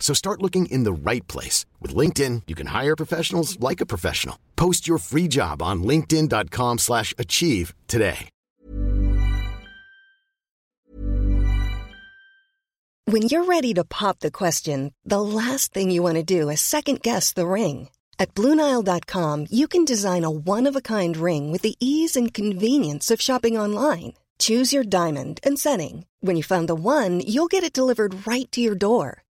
So start looking in the right place. With LinkedIn, you can hire professionals like a professional. Post your free job on linkedin.com slash achieve today. When you're ready to pop the question, the last thing you want to do is second guess the ring. At BlueNile.com, you can design a one-of-a-kind ring with the ease and convenience of shopping online. Choose your diamond and setting. When you find the one, you'll get it delivered right to your door.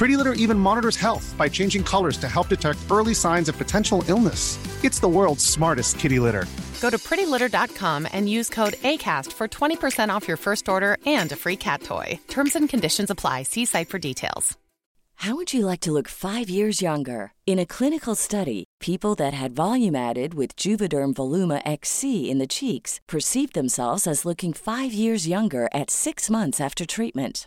Pretty Litter even monitors health by changing colors to help detect early signs of potential illness. It's the world's smartest kitty litter. Go to prettylitter.com and use code ACAST for 20% off your first order and a free cat toy. Terms and conditions apply. See site for details. How would you like to look five years younger? In a clinical study, people that had volume added with Juvederm Voluma XC in the cheeks perceived themselves as looking five years younger at six months after treatment.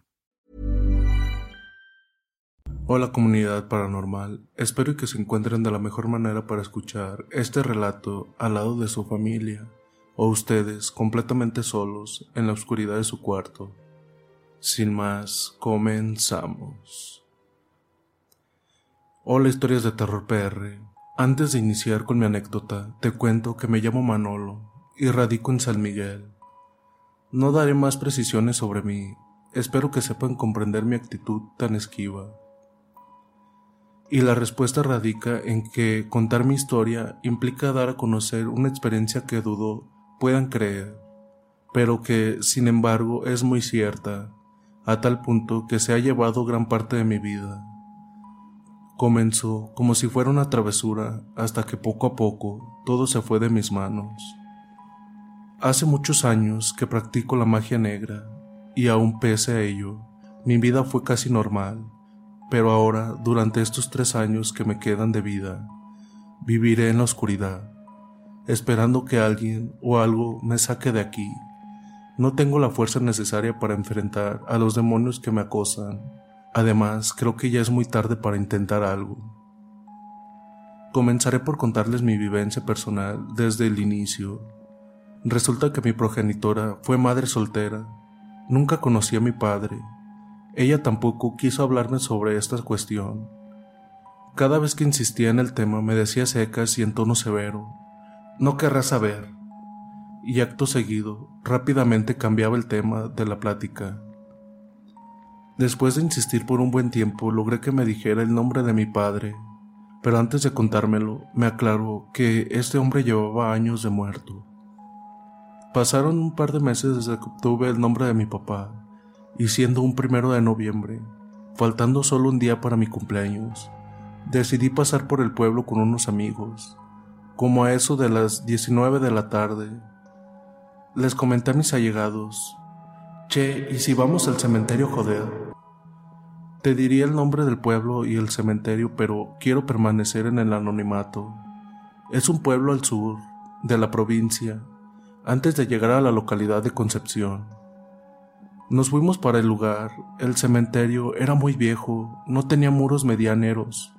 Hola comunidad paranormal, espero que se encuentren de la mejor manera para escuchar este relato al lado de su familia o ustedes completamente solos en la oscuridad de su cuarto. Sin más, comenzamos. Hola historias de terror PR. Antes de iniciar con mi anécdota, te cuento que me llamo Manolo y radico en San Miguel. No daré más precisiones sobre mí, espero que sepan comprender mi actitud tan esquiva. Y la respuesta radica en que contar mi historia implica dar a conocer una experiencia que dudo puedan creer, pero que, sin embargo, es muy cierta, a tal punto que se ha llevado gran parte de mi vida. Comenzó como si fuera una travesura hasta que poco a poco todo se fue de mis manos. Hace muchos años que practico la magia negra y aún pese a ello, mi vida fue casi normal, pero ahora, durante estos tres años que me quedan de vida, viviré en la oscuridad, esperando que alguien o algo me saque de aquí. No tengo la fuerza necesaria para enfrentar a los demonios que me acosan Además, creo que ya es muy tarde para intentar algo. Comenzaré por contarles mi vivencia personal desde el inicio. Resulta que mi progenitora fue madre soltera. Nunca conocí a mi padre. Ella tampoco quiso hablarme sobre esta cuestión. Cada vez que insistía en el tema me decía secas y en tono severo, no querrás saber. Y acto seguido, rápidamente cambiaba el tema de la plática. Después de insistir por un buen tiempo, logré que me dijera el nombre de mi padre, pero antes de contármelo, me aclaró que este hombre llevaba años de muerto. Pasaron un par de meses desde que obtuve el nombre de mi papá, y siendo un primero de noviembre, faltando solo un día para mi cumpleaños, decidí pasar por el pueblo con unos amigos. Como a eso de las 19 de la tarde, les comenté a mis allegados, Che, ¿y si vamos al cementerio joder? Te diría el nombre del pueblo y el cementerio, pero quiero permanecer en el anonimato. Es un pueblo al sur, de la provincia, antes de llegar a la localidad de Concepción. Nos fuimos para el lugar. El cementerio era muy viejo, no tenía muros medianeros.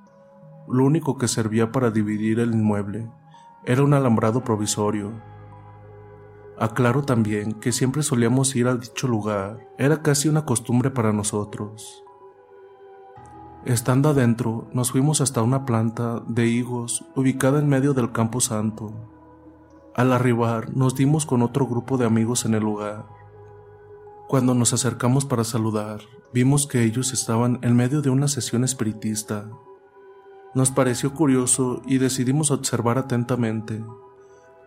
Lo único que servía para dividir el inmueble era un alambrado provisorio. Aclaro también que siempre solíamos ir a dicho lugar, era casi una costumbre para nosotros. Estando adentro, nos fuimos hasta una planta de higos ubicada en medio del campo santo. Al arribar, nos dimos con otro grupo de amigos en el lugar. Cuando nos acercamos para saludar, vimos que ellos estaban en medio de una sesión espiritista. Nos pareció curioso y decidimos observar atentamente.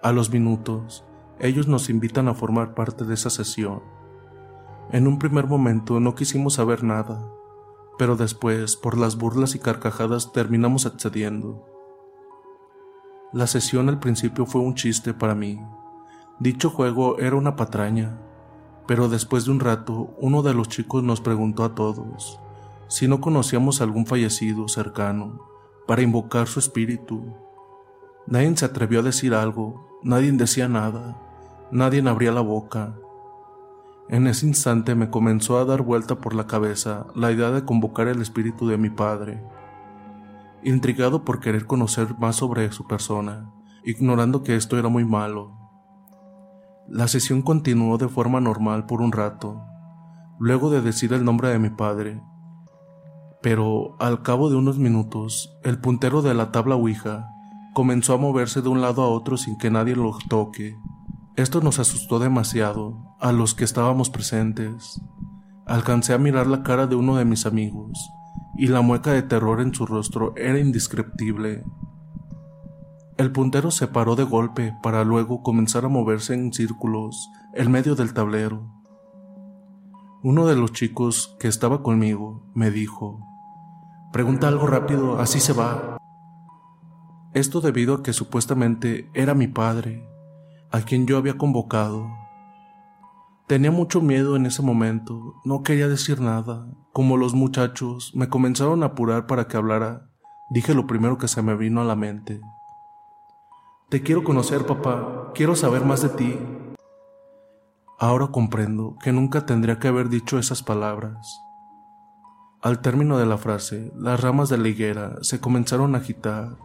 A los minutos, ellos nos invitan a formar parte de esa sesión. En un primer momento no quisimos saber nada, pero después, por las burlas y carcajadas, terminamos accediendo. La sesión al principio fue un chiste para mí. Dicho juego era una patraña, pero después de un rato, uno de los chicos nos preguntó a todos si no conocíamos algún fallecido cercano para invocar su espíritu. Nadie se atrevió a decir algo, nadie decía nada, nadie abría la boca, en ese instante me comenzó a dar vuelta por la cabeza la idea de convocar el espíritu de mi padre. Intrigado por querer conocer más sobre su persona, ignorando que esto era muy malo. La sesión continuó de forma normal por un rato, luego de decir el nombre de mi padre. Pero al cabo de unos minutos, el puntero de la tabla Ouija comenzó a moverse de un lado a otro sin que nadie lo toque. Esto nos asustó demasiado a los que estábamos presentes. Alcancé a mirar la cara de uno de mis amigos, y la mueca de terror en su rostro era indescriptible. El puntero se paró de golpe para luego comenzar a moverse en círculos en medio del tablero. Uno de los chicos que estaba conmigo me dijo, Pregunta algo rápido, así se va. Esto debido a que supuestamente era mi padre, a quien yo había convocado. Tenía mucho miedo en ese momento, no quería decir nada. Como los muchachos me comenzaron a apurar para que hablara, dije lo primero que se me vino a la mente. Te quiero conocer, papá, quiero saber más de ti. Ahora comprendo que nunca tendría que haber dicho esas palabras. Al término de la frase, las ramas de la higuera se comenzaron a agitar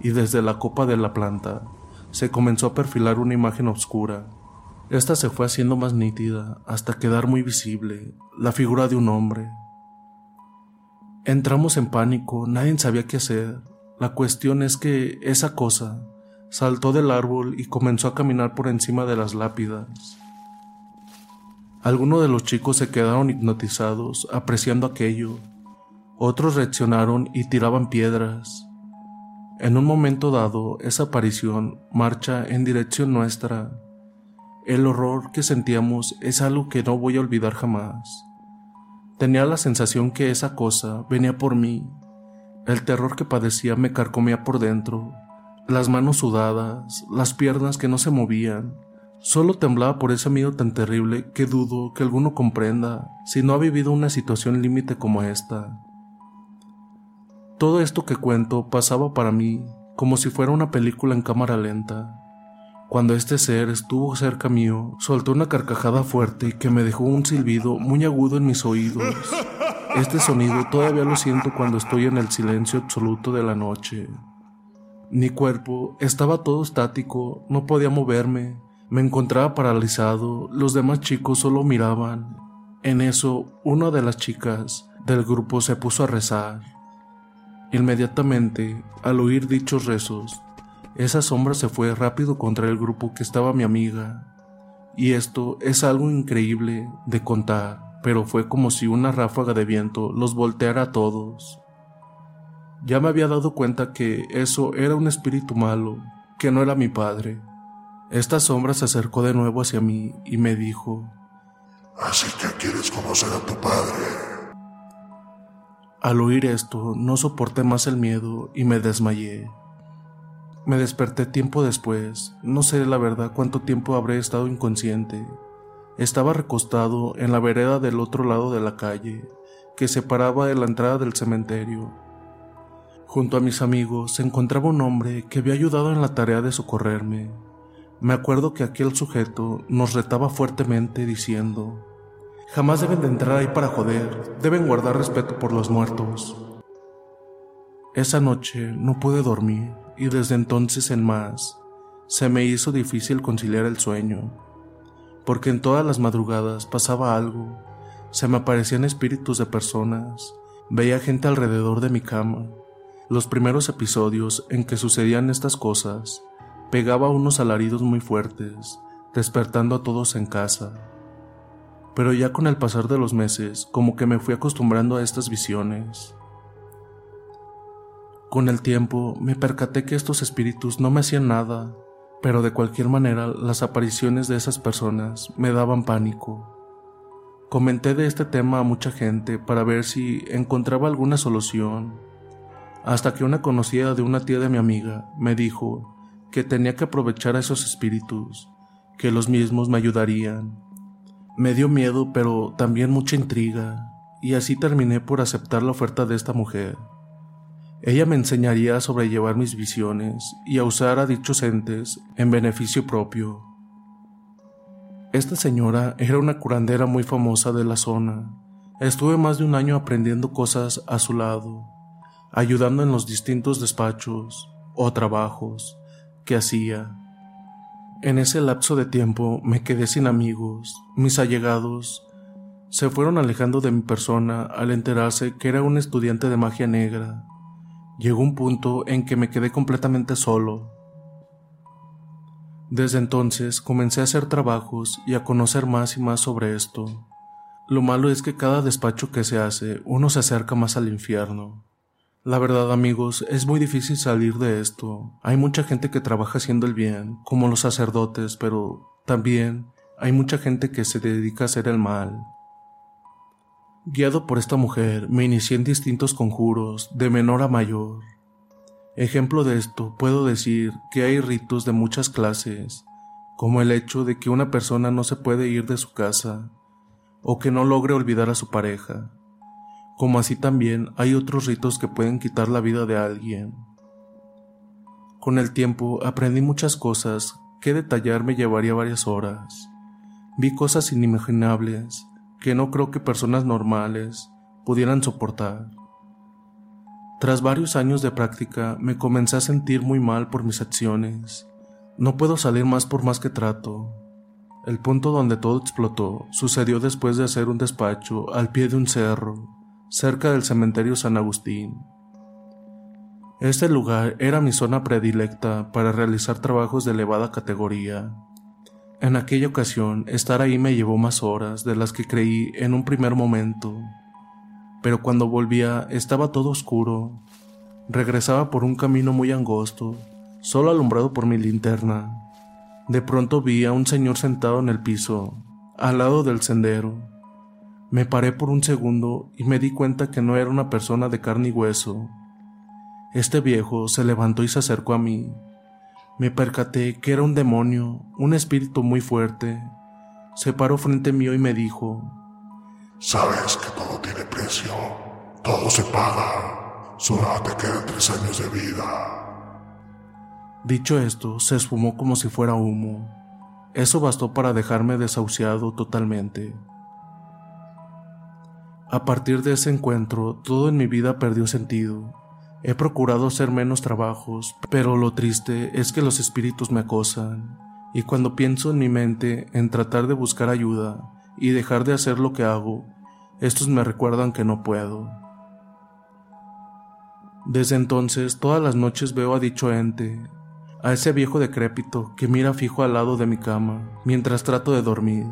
y desde la copa de la planta se comenzó a perfilar una imagen oscura. Esta se fue haciendo más nítida hasta quedar muy visible, la figura de un hombre. Entramos en pánico, nadie sabía qué hacer. La cuestión es que esa cosa saltó del árbol y comenzó a caminar por encima de las lápidas. Algunos de los chicos se quedaron hipnotizados apreciando aquello. Otros reaccionaron y tiraban piedras. En un momento dado, esa aparición marcha en dirección nuestra. El horror que sentíamos es algo que no voy a olvidar jamás. Tenía la sensación que esa cosa venía por mí. El terror que padecía me carcomía por dentro, las manos sudadas, las piernas que no se movían. Solo temblaba por ese miedo tan terrible que dudo que alguno comprenda si no ha vivido una situación límite como esta. Todo esto que cuento pasaba para mí como si fuera una película en cámara lenta. Cuando este ser estuvo cerca mío, soltó una carcajada fuerte que me dejó un silbido muy agudo en mis oídos. Este sonido todavía lo siento cuando estoy en el silencio absoluto de la noche. Mi cuerpo estaba todo estático, no podía moverme, me encontraba paralizado, los demás chicos solo miraban. En eso, una de las chicas del grupo se puso a rezar. Inmediatamente, al oír dichos rezos, esa sombra se fue rápido contra el grupo que estaba mi amiga. Y esto es algo increíble de contar, pero fue como si una ráfaga de viento los volteara a todos. Ya me había dado cuenta que eso era un espíritu malo, que no era mi padre. Esta sombra se acercó de nuevo hacia mí y me dijo, Así que quieres conocer a tu padre. Al oír esto, no soporté más el miedo y me desmayé. Me desperté tiempo después, no sé la verdad cuánto tiempo habré estado inconsciente. Estaba recostado en la vereda del otro lado de la calle, que separaba de la entrada del cementerio. Junto a mis amigos se encontraba un hombre que había ayudado en la tarea de socorrerme. Me acuerdo que aquel sujeto nos retaba fuertemente diciendo, Jamás deben de entrar ahí para joder, deben guardar respeto por los muertos. Esa noche no pude dormir y desde entonces en más se me hizo difícil conciliar el sueño, porque en todas las madrugadas pasaba algo, se me aparecían espíritus de personas, veía gente alrededor de mi cama. Los primeros episodios en que sucedían estas cosas, pegaba unos alaridos muy fuertes, despertando a todos en casa. Pero ya con el pasar de los meses, como que me fui acostumbrando a estas visiones. Con el tiempo me percaté que estos espíritus no me hacían nada, pero de cualquier manera las apariciones de esas personas me daban pánico. Comenté de este tema a mucha gente para ver si encontraba alguna solución, hasta que una conocida de una tía de mi amiga me dijo que tenía que aprovechar a esos espíritus, que los mismos me ayudarían. Me dio miedo, pero también mucha intriga, y así terminé por aceptar la oferta de esta mujer. Ella me enseñaría a sobrellevar mis visiones y a usar a dichos entes en beneficio propio. Esta señora era una curandera muy famosa de la zona. Estuve más de un año aprendiendo cosas a su lado, ayudando en los distintos despachos o trabajos que hacía. En ese lapso de tiempo me quedé sin amigos, mis allegados se fueron alejando de mi persona al enterarse que era un estudiante de magia negra Llegó un punto en que me quedé completamente solo. Desde entonces comencé a hacer trabajos y a conocer más y más sobre esto. Lo malo es que cada despacho que se hace uno se acerca más al infierno. La verdad amigos, es muy difícil salir de esto. Hay mucha gente que trabaja haciendo el bien, como los sacerdotes, pero también hay mucha gente que se dedica a hacer el mal. Guiado por esta mujer, me inicié en distintos conjuros, de menor a mayor. Ejemplo de esto, puedo decir que hay ritos de muchas clases, como el hecho de que una persona no se puede ir de su casa, o que no logre olvidar a su pareja, como así también hay otros ritos que pueden quitar la vida de alguien. Con el tiempo aprendí muchas cosas que detallar me llevaría varias horas. Vi cosas inimaginables, que no creo que personas normales pudieran soportar. Tras varios años de práctica me comencé a sentir muy mal por mis acciones. No puedo salir más por más que trato. El punto donde todo explotó sucedió después de hacer un despacho al pie de un cerro, cerca del cementerio San Agustín. Este lugar era mi zona predilecta para realizar trabajos de elevada categoría. En aquella ocasión, estar ahí me llevó más horas de las que creí en un primer momento. Pero cuando volvía estaba todo oscuro. Regresaba por un camino muy angosto, solo alumbrado por mi linterna. De pronto vi a un señor sentado en el piso, al lado del sendero. Me paré por un segundo y me di cuenta que no era una persona de carne y hueso. Este viejo se levantó y se acercó a mí. Me percaté que era un demonio, un espíritu muy fuerte. Se paró frente mío y me dijo, Sabes que todo tiene precio, todo se paga, solo te quedan tres años de vida. Dicho esto, se esfumó como si fuera humo. Eso bastó para dejarme desahuciado totalmente. A partir de ese encuentro, todo en mi vida perdió sentido. He procurado hacer menos trabajos, pero lo triste es que los espíritus me acosan, y cuando pienso en mi mente en tratar de buscar ayuda y dejar de hacer lo que hago, estos me recuerdan que no puedo. Desde entonces, todas las noches veo a dicho ente, a ese viejo decrépito que mira fijo al lado de mi cama mientras trato de dormir.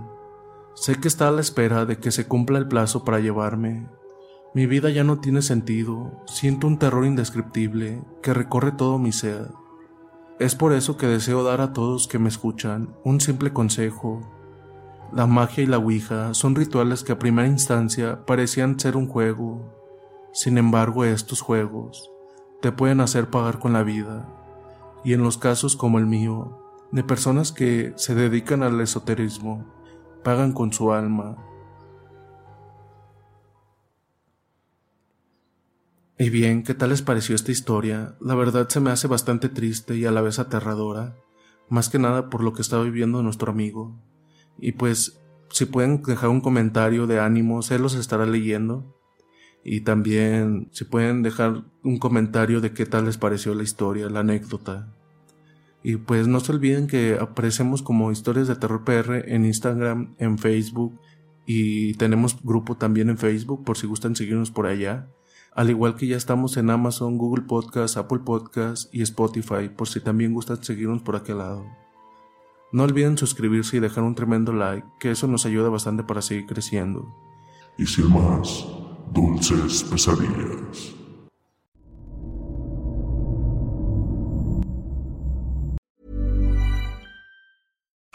Sé que está a la espera de que se cumpla el plazo para llevarme. Mi vida ya no tiene sentido, siento un terror indescriptible que recorre todo mi ser. Es por eso que deseo dar a todos que me escuchan un simple consejo. La magia y la Ouija son rituales que a primera instancia parecían ser un juego. Sin embargo, estos juegos te pueden hacer pagar con la vida y en los casos como el mío, de personas que se dedican al esoterismo, pagan con su alma. Y bien, ¿qué tal les pareció esta historia? La verdad se me hace bastante triste y a la vez aterradora, más que nada por lo que está viviendo nuestro amigo. Y pues, si pueden dejar un comentario de ánimo, él los estará leyendo. Y también si pueden dejar un comentario de qué tal les pareció la historia, la anécdota. Y pues no se olviden que aparecemos como Historias de Terror PR en Instagram, en Facebook y tenemos grupo también en Facebook por si gustan seguirnos por allá. Al igual que ya estamos en Amazon, Google Podcast, Apple Podcast y Spotify por si también gustan seguirnos por aquel lado. No olviden suscribirse y dejar un tremendo like, que eso nos ayuda bastante para seguir creciendo. Y sin más, dulces pesadillas.